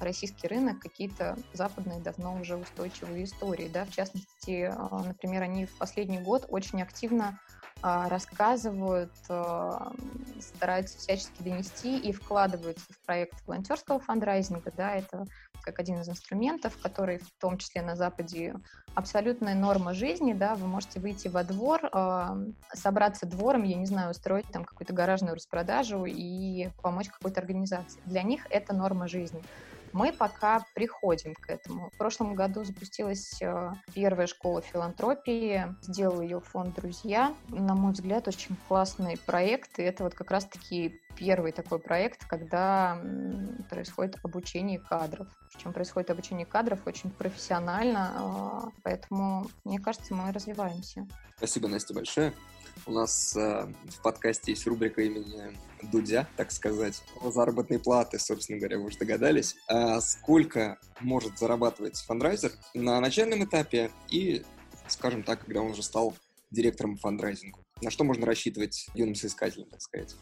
российский рынок какие-то западные давно уже устойчивые истории. Да? В частности, а, например, они в последний год очень активно а, рассказывают, а, стараются всячески донести и вкладываются в проект волонтерского фандрайзинга. Да, это как один из инструментов, который в том числе на Западе абсолютная норма жизни. Да, вы можете выйти во двор, собраться двором, я не знаю, устроить там какую-то гаражную распродажу и помочь какой-то организации. Для них это норма жизни. Мы пока приходим к этому. В прошлом году запустилась э, первая школа филантропии, сделал ее фонд «Друзья». На мой взгляд, очень классный проект, и это вот как раз-таки первый такой проект, когда происходит обучение кадров. Причем происходит обучение кадров очень профессионально, а, поэтому, мне кажется, мы развиваемся. Спасибо, Настя, большое. У нас э, в подкасте есть рубрика имени Дудя, так сказать, заработной платы, собственно говоря, вы уже догадались. А сколько может зарабатывать фандрайзер на начальном этапе и, скажем так, когда он уже стал директором фандрайзинга? На что можно рассчитывать юным соискателям, так сказать,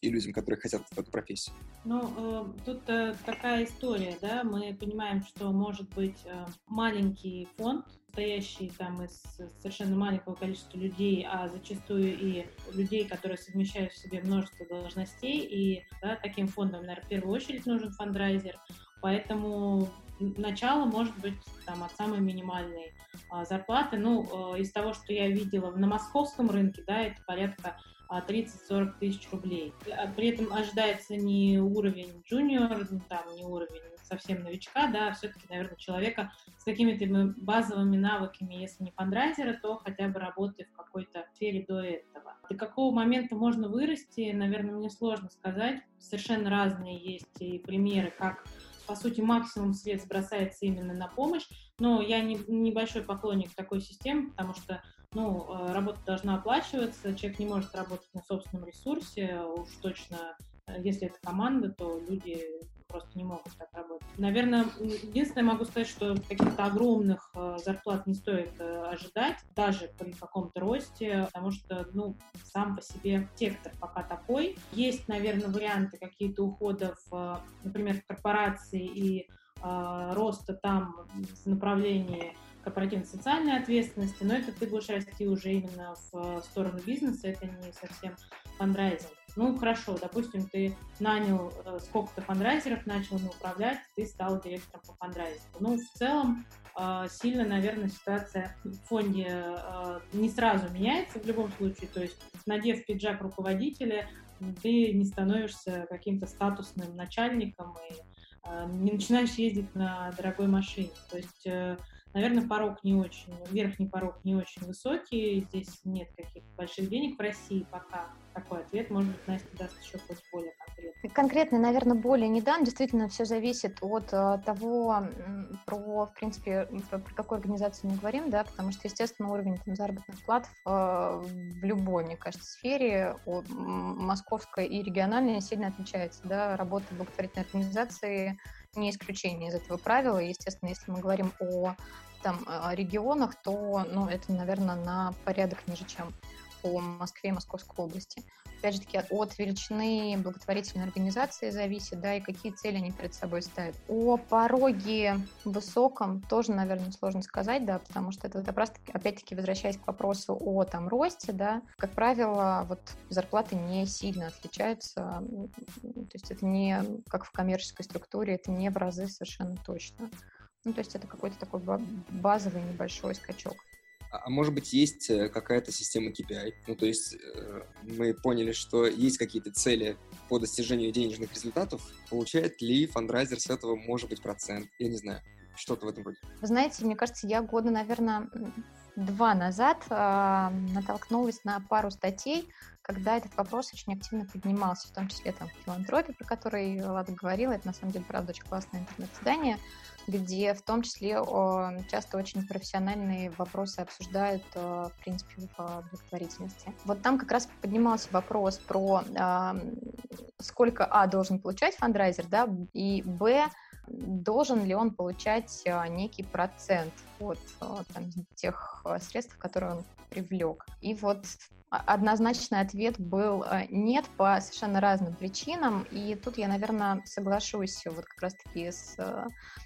и людям, которые хотят в эту профессию? Ну, э, тут э, такая история, да, мы понимаем, что может быть э, маленький фонд, состоящий там из совершенно маленького количества людей, а зачастую и людей, которые совмещают в себе множество должностей, и да, таким фондом, наверное, в первую очередь нужен фандрайзер, поэтому начало может быть там от самой минимальной а, зарплаты. Ну, э, из того, что я видела на московском рынке, да, это порядка 30-40 а, тысяч рублей. А при этом ожидается не уровень джуниор, там, не уровень совсем новичка, да, все-таки, наверное, человека с какими-то базовыми навыками, если не фандрайзера, то хотя бы работы в какой-то сфере до этого. До какого момента можно вырасти, наверное, мне сложно сказать. Совершенно разные есть и примеры, как по сути, максимум средств бросается именно на помощь, но я не, небольшой поклонник такой системы, потому что ну, э, работа должна оплачиваться, человек не может работать на собственном ресурсе, уж точно, если это команда, то люди просто не могут так работать. Наверное, единственное могу сказать, что каких-то огромных э, зарплат не стоит э, ожидать, даже при каком-то росте, потому что, ну, сам по себе сектор пока такой. Есть, наверное, варианты какие-то уходов, э, например, в корпорации и роста там в направлении корпоративной социальной ответственности, но это ты будешь расти уже именно в сторону бизнеса, это не совсем фандрайзинг. Ну, хорошо, допустим, ты нанял э, сколько-то фандрайзеров, начал ими управлять, ты стал директором по фандрайзингу. Ну, в целом, э, сильно, наверное, ситуация в фонде э, не сразу меняется в любом случае. То есть, надев пиджак руководителя, ты не становишься каким-то статусным начальником и э, не начинаешь ездить на дорогой машине. То есть э, Наверное, порог не очень, верхний порог не очень высокий, здесь нет каких-то больших денег в России пока. Такой ответ, может быть, Настя даст еще хоть более конкретный. Конкретно, наверное, более не дам. Действительно, все зависит от uh, того, про, в принципе, про, про какую организацию мы говорим, да, потому что, естественно, уровень там, заработных плат uh, в любой, мне кажется, сфере, московской и региональной, сильно отличается, да, работа благотворительной организации не исключение из этого правила. Естественно, если мы говорим о там, регионах, то ну, это, наверное, на порядок ниже, чем по Москве и Московской области. Опять же таки, от величины благотворительной организации зависит, да, и какие цели они перед собой ставят. О пороге высоком тоже, наверное, сложно сказать, да, потому что это, это просто, опять-таки, возвращаясь к вопросу о там росте, да, как правило, вот зарплаты не сильно отличаются, то есть это не как в коммерческой структуре, это не в разы совершенно точно. Ну, то есть это какой-то такой базовый небольшой скачок. А, а может быть, есть э, какая-то система KPI? Ну, то есть э, мы поняли, что есть какие-то цели по достижению денежных результатов. Получает ли фандрайзер с этого, может быть, процент? Я не знаю. Что-то в этом роде. Вы знаете, мне кажется, я года, наверное, два назад э, натолкнулась на пару статей, когда этот вопрос очень активно поднимался, в том числе там в филантропии, про который Лада говорила. Это, на самом деле, правда, очень классное интернет-издание где в том числе часто очень профессиональные вопросы обсуждают, в принципе, в благотворительности. Вот там как раз поднимался вопрос про сколько, а, должен получать фандрайзер, да, и, б, должен ли он получать некий процент от там, тех средств, которые он привлек. И вот однозначный ответ был нет по совершенно разным причинам. И тут я, наверное, соглашусь вот как раз-таки с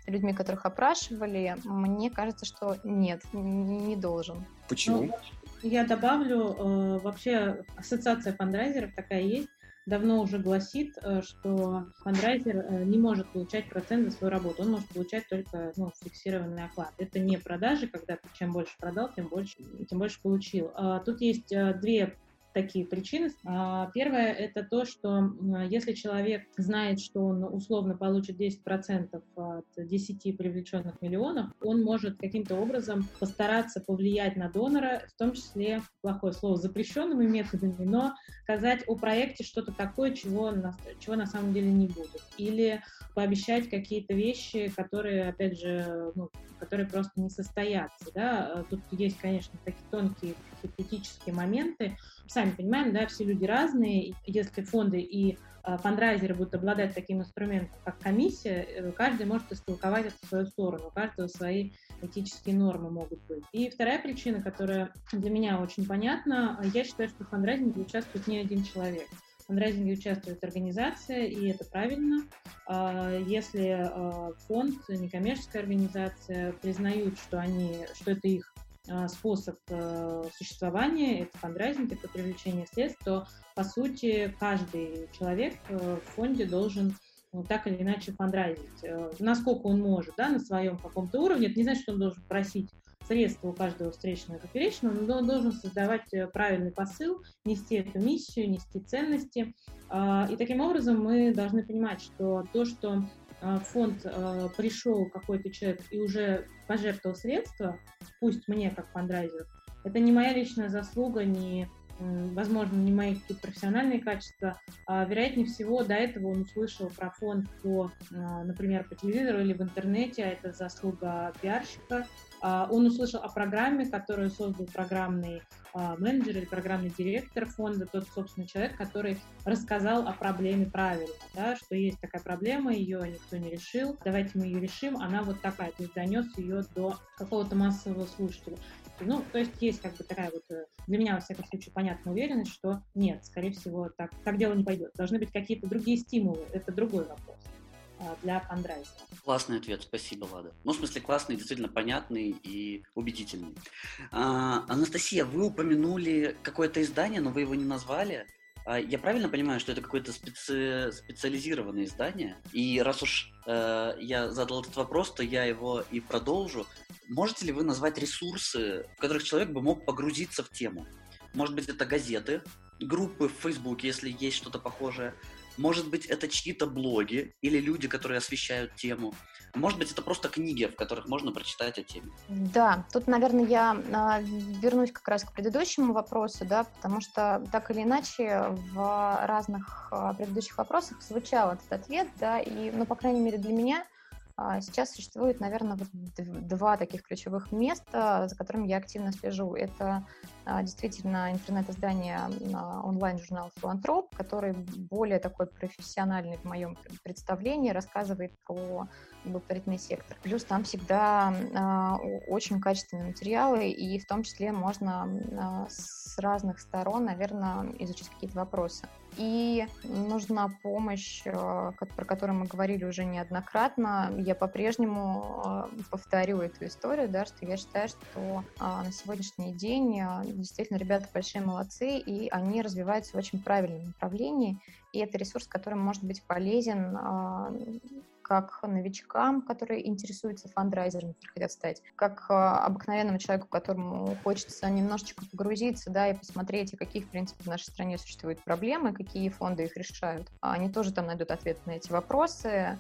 людьми, которых опрашивали. Мне кажется, что нет, не должен. Почему? Ну, я добавлю, вообще ассоциация фандрайзеров такая есть, давно уже гласит, э, что фандрайзер э, не может получать процент за свою работу, он может получать только ну, фиксированный оклад. Это не продажи, когда ты чем больше продал, тем больше, тем больше получил. А тут есть э, две такие причины. А, первое – это то, что если человек знает, что он условно получит 10% от 10 привлеченных миллионов, он может каким-то образом постараться повлиять на донора, в том числе, плохое слово, запрещенными методами, но сказать о проекте что-то такое, чего на, чего на самом деле не будет. Или пообещать какие-то вещи, которые, опять же, ну, которые просто не состоятся. Да? Тут есть, конечно, такие тонкие критические моменты, сами понимаем, да, все люди разные, если фонды и э, фандрайзеры будут обладать таким инструментом, как комиссия, э, каждый может истолковать это в свою сторону, у каждого свои этические нормы могут быть. И вторая причина, которая для меня очень понятна, я считаю, что в фандрайзинге участвует не один человек. В фандрайзинге участвует организация, и это правильно. А, если э, фонд, некоммерческая организация признают, что, они, что это их способ э, существования, это фандрайзинг, это привлечение средств, то, по сути, каждый человек э, в фонде должен ну, так или иначе фандрайзить, э, насколько он может, да, на своем каком-то уровне. Это не значит, что он должен просить средства у каждого встречного и поперечного, но он должен создавать правильный посыл, нести эту миссию, нести ценности. А, и таким образом мы должны понимать, что то, что а, фонд а, пришел какой-то человек и уже пожертвовал средства, пусть мне как фандрайзер, это не моя личная заслуга, не, возможно, не мои какие-то профессиональные качества. А, вероятнее всего, до этого он услышал про фонд по, например, по телевизору или в интернете, а это заслуга пиарщика. Он услышал о программе, которую создал программный а, менеджер или программный директор фонда, тот, собственно, человек, который рассказал о проблеме правильно, да, что есть такая проблема, ее никто не решил, давайте мы ее решим, она вот такая, то есть донес ее до какого-то массового слушателя. Ну, то есть есть как бы такая вот, э, для меня, во всяком случае, понятная уверенность, что нет, скорее всего, так, так дело не пойдет. Должны быть какие-то другие стимулы, это другой вопрос а, для фандрайзера. Классный ответ, спасибо, Лада. Ну, в смысле, классный, действительно понятный и убедительный. А, Анастасия, вы упомянули какое-то издание, но вы его не назвали. А, я правильно понимаю, что это какое-то специ... специализированное издание? И раз уж э, я задал этот вопрос, то я его и продолжу. Можете ли вы назвать ресурсы, в которых человек бы мог погрузиться в тему? Может быть, это газеты, группы в Фейсбуке, если есть что-то похожее, может быть, это чьи-то блоги или люди, которые освещают тему. Может быть, это просто книги, в которых можно прочитать о теме. Да, тут, наверное, я э, вернусь как раз к предыдущему вопросу, да, потому что так или иначе в разных э, предыдущих вопросах звучал этот ответ, да, и, ну, по крайней мере, для меня а, Сейчас существует, наверное, два таких ключевых места, за которыми я активно слежу. Это а, действительно интернет-издание онлайн-журнал «Филантроп», который более такой профессиональный в моем представлении, рассказывает про благотворительный сектор. Плюс там всегда э, очень качественные материалы, и в том числе можно с разных сторон, наверное, изучить какие-то вопросы. И нужна помощь, э, про которую мы говорили уже неоднократно. Я по-прежнему э, повторю эту историю, да, что я считаю, что на сегодняшний день э, действительно ребята большие молодцы, и они развиваются в очень правильном направлении, и это ресурс, который может быть полезен а, как новичкам, которые интересуются фандрайзером, хотят стать, как а, обыкновенному человеку, которому хочется немножечко погрузиться, да, и посмотреть, какие, в принципе, в нашей стране существуют проблемы, какие фонды их решают. Они тоже там найдут ответы на эти вопросы.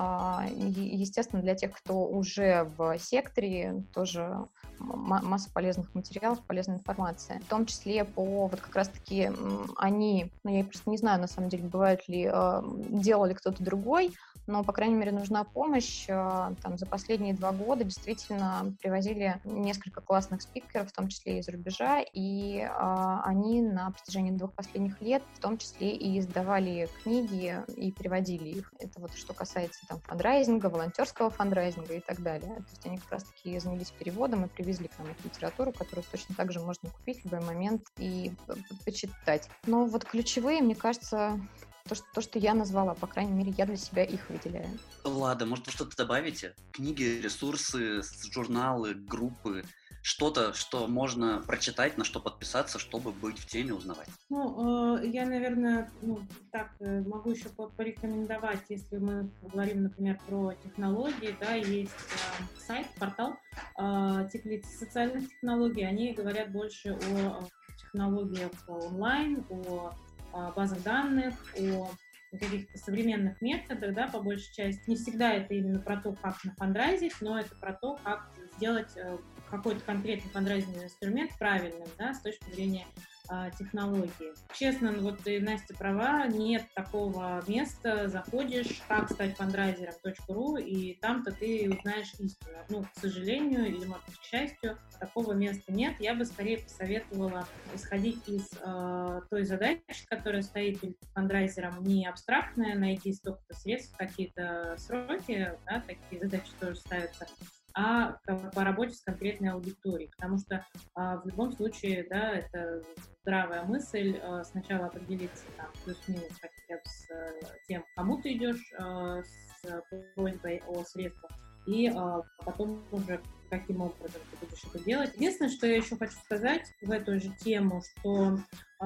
А, естественно, для тех, кто уже в секторе, тоже масса полезных материалов, полезной информации. В том числе по вот как раз-таки они, ну я просто не знаю, на самом деле, бывает ли, э, делал ли кто-то другой, но, по крайней мере, нужна помощь. Э, там за последние два года действительно привозили несколько классных спикеров, в том числе из рубежа, и они на протяжении двух последних лет в том числе и издавали книги и переводили их. Это вот что касается там фандрайзинга, волонтерского фандрайзинга и так далее. То есть они как раз-таки занялись переводом и привезли к нам эту литературу, которую точно так же можно купить в любой момент и почитать. Но вот ключевые, мне кажется, то что, то, что я назвала, по крайней мере, я для себя их выделяю. Лада, может, вы что-то добавите? Книги, ресурсы, журналы, группы, что-то, что можно прочитать, на что подписаться, чтобы быть в теме, узнавать? Ну, э, я, наверное, ну, так э, могу еще порекомендовать, если мы говорим, например, про технологии, да, есть э, сайт, портал социальных технологий, они говорят больше о технологиях онлайн, о базах данных, о каких-то современных методах, да, по большей части. Не всегда это именно про то, как нафандрайзить, но это про то, как сделать какой-то конкретный фандрайзинговый инструмент правильным, да, с точки зрения а, технологии. Честно, ну вот и Настя права, нет такого места, заходишь, как стать фандрайзером.ру, и там-то ты узнаешь истину. Ну, к сожалению, или, может к счастью, такого места нет. Я бы скорее посоветовала исходить из э, той задачи, которая стоит перед фандрайзером, не абстрактная, найти столько-то средств, какие-то сроки, да, такие задачи тоже ставятся, а по работе с конкретной аудиторией, потому что а, в любом случае, да, это здравая мысль а, сначала определиться там плюс-минус хотя бы с а, тем, кому ты идешь а, с просьбой о средствах, и потом уже каким образом ты будешь это делать. Единственное, что я еще хочу сказать в эту же тему, что э,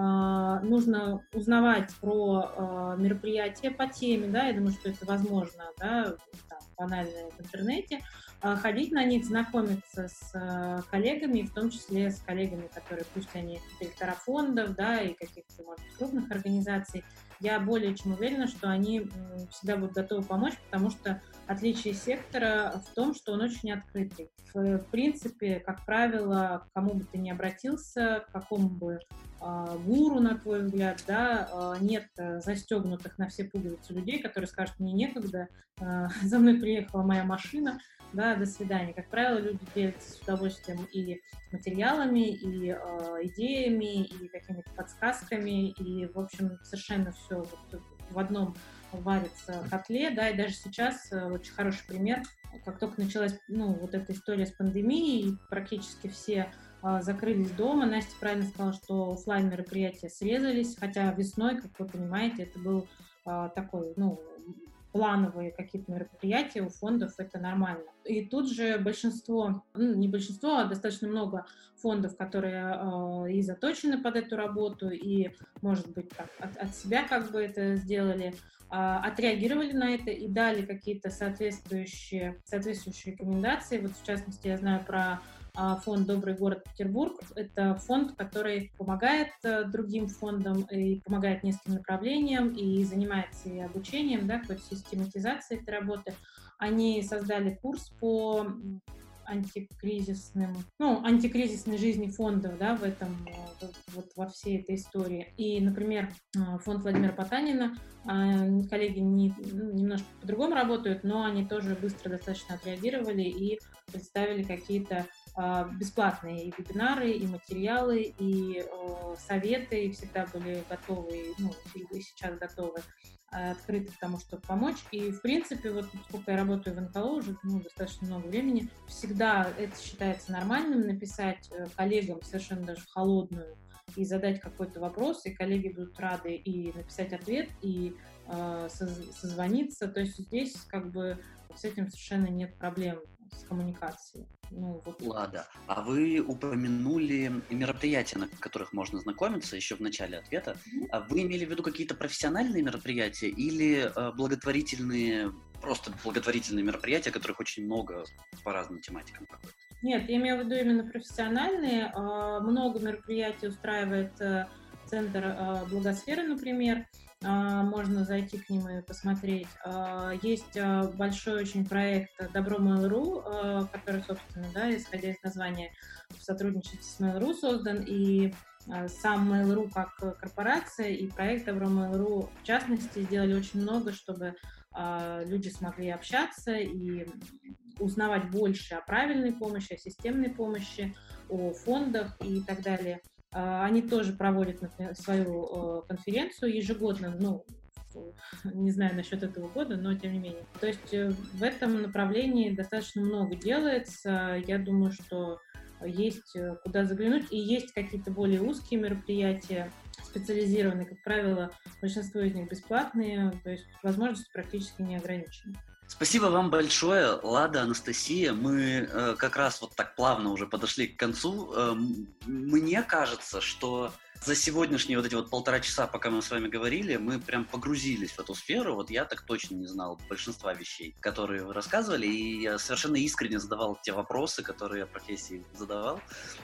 нужно узнавать про э, мероприятия по теме, да, я думаю, что это возможно, да, там, банально в интернете, э, ходить на них, знакомиться с э, коллегами, в том числе с коллегами, которые, пусть они директора фондов, да, и каких-то, может крупных организаций, я более чем уверена, что они всегда будут готовы помочь, потому что отличие сектора в том, что он очень открытый. В принципе, как правило, к кому бы ты ни обратился, к какому бы э, гуру, на твой взгляд, да, э, нет застегнутых на все пуговицы людей, которые скажут, мне некогда, э, <laughs> за мной приехала моя машина, да, до свидания. Как правило, люди делятся с удовольствием и материалами, и э, идеями, и какими-то подсказками, и, в общем, совершенно все вот в одном варится котле, да, и даже сейчас э, очень хороший пример, как только началась, ну, вот эта история с пандемией, практически все э, закрылись дома. Настя правильно сказала, что офлайн мероприятия срезались, хотя весной, как вы понимаете, это был э, такой, ну, плановые какие-то мероприятия у фондов, это нормально. И тут же большинство, ну, не большинство, а достаточно много фондов, которые э, и заточены под эту работу, и, может быть, так, от, от себя как бы это сделали, а, отреагировали на это и дали какие-то соответствующие, соответствующие рекомендации. Вот в частности, я знаю про фонд «Добрый город Петербург». Это фонд, который помогает э, другим фондам и помогает нескольким направлениям и занимается и обучением, да, какой-то систематизацией этой работы. Они создали курс по антикризисным, ну, антикризисной жизни фондов, да, в этом, э, вот во всей этой истории. И, например, э, фонд Владимира Потанина, э, коллеги не, ну, немножко по-другому работают, но они тоже быстро достаточно отреагировали и представили какие-то бесплатные и вебинары, и материалы, и советы, и всегда были готовы, ну, и сейчас готовы открыты к тому, чтобы помочь. И, в принципе, вот сколько я работаю в НКО уже ну, достаточно много времени, всегда это считается нормальным написать э, коллегам совершенно даже холодную и задать какой-то вопрос, и коллеги будут рады и написать ответ, и э, созвониться. То есть здесь как бы с этим совершенно нет проблем с коммуникацией. Ну, вот. Лада, а вы упомянули мероприятия, на которых можно знакомиться еще в начале ответа. А вы имели в виду какие-то профессиональные мероприятия или э, благотворительные, просто благотворительные мероприятия, которых очень много по разным тематикам Нет, я имею в виду именно профессиональные. Э, много мероприятий устраивает э, Центр э, Благосферы, например. А, можно зайти к ним и посмотреть. А, есть а, большой очень проект Добро Mail.ru, который, собственно, да, исходя из названия, в сотрудничестве с Mail.ru создан, и сам Mail.ru как корпорация и проект Добро Mail.ru в частности сделали очень много, чтобы люди смогли общаться и узнавать больше о правильной помощи, о системной помощи, о фондах и так далее. А, они тоже проводят например, свою э, конференцию ежегодно, ну, <laughs> не знаю насчет этого года, но тем не менее. То есть э, в этом направлении достаточно много делается. Я думаю, что есть э, куда заглянуть, и есть какие-то более узкие мероприятия, специализированные, как правило, большинство из них бесплатные, то есть возможности практически не ограничены. Спасибо вам большое, Лада, Анастасия. Мы э, как раз вот так плавно уже подошли к концу. Э, мне кажется, что за сегодняшние вот эти вот полтора часа, пока мы с вами говорили, мы прям погрузились в эту сферу. Вот я так точно не знал большинства вещей, которые вы рассказывали, и я совершенно искренне задавал те вопросы, которые я профессии задавал.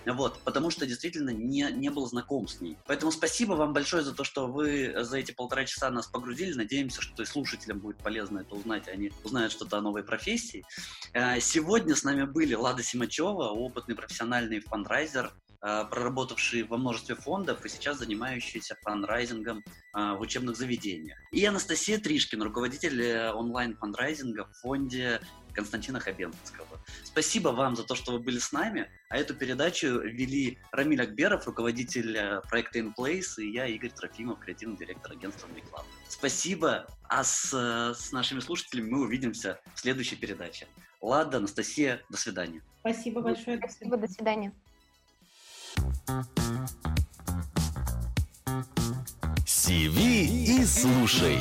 Вот, потому что действительно не, не был знаком с ней. Поэтому спасибо вам большое за то, что вы за эти полтора часа нас погрузили. Надеемся, что и слушателям будет полезно это узнать, они узнают что-то о новой профессии. Э, сегодня с нами были Лада Симачева, опытный профессиональный фандрайзер, проработавший во множестве фондов и сейчас занимающийся фандрайзингом э, в учебных заведениях. И Анастасия Тришкин, руководитель э, онлайн-фандрайзинга в фонде Константина Хабенского. Спасибо вам за то, что вы были с нами. А эту передачу вели Рамиль Акберов, руководитель проекта InPlace, и я, Игорь Трофимов, креативный директор агентства MakeLab. Спасибо, а с, с нашими слушателями мы увидимся в следующей передаче. Лада, Анастасия, до свидания. Спасибо большое. Спасибо, до свидания. Сиви и слушай.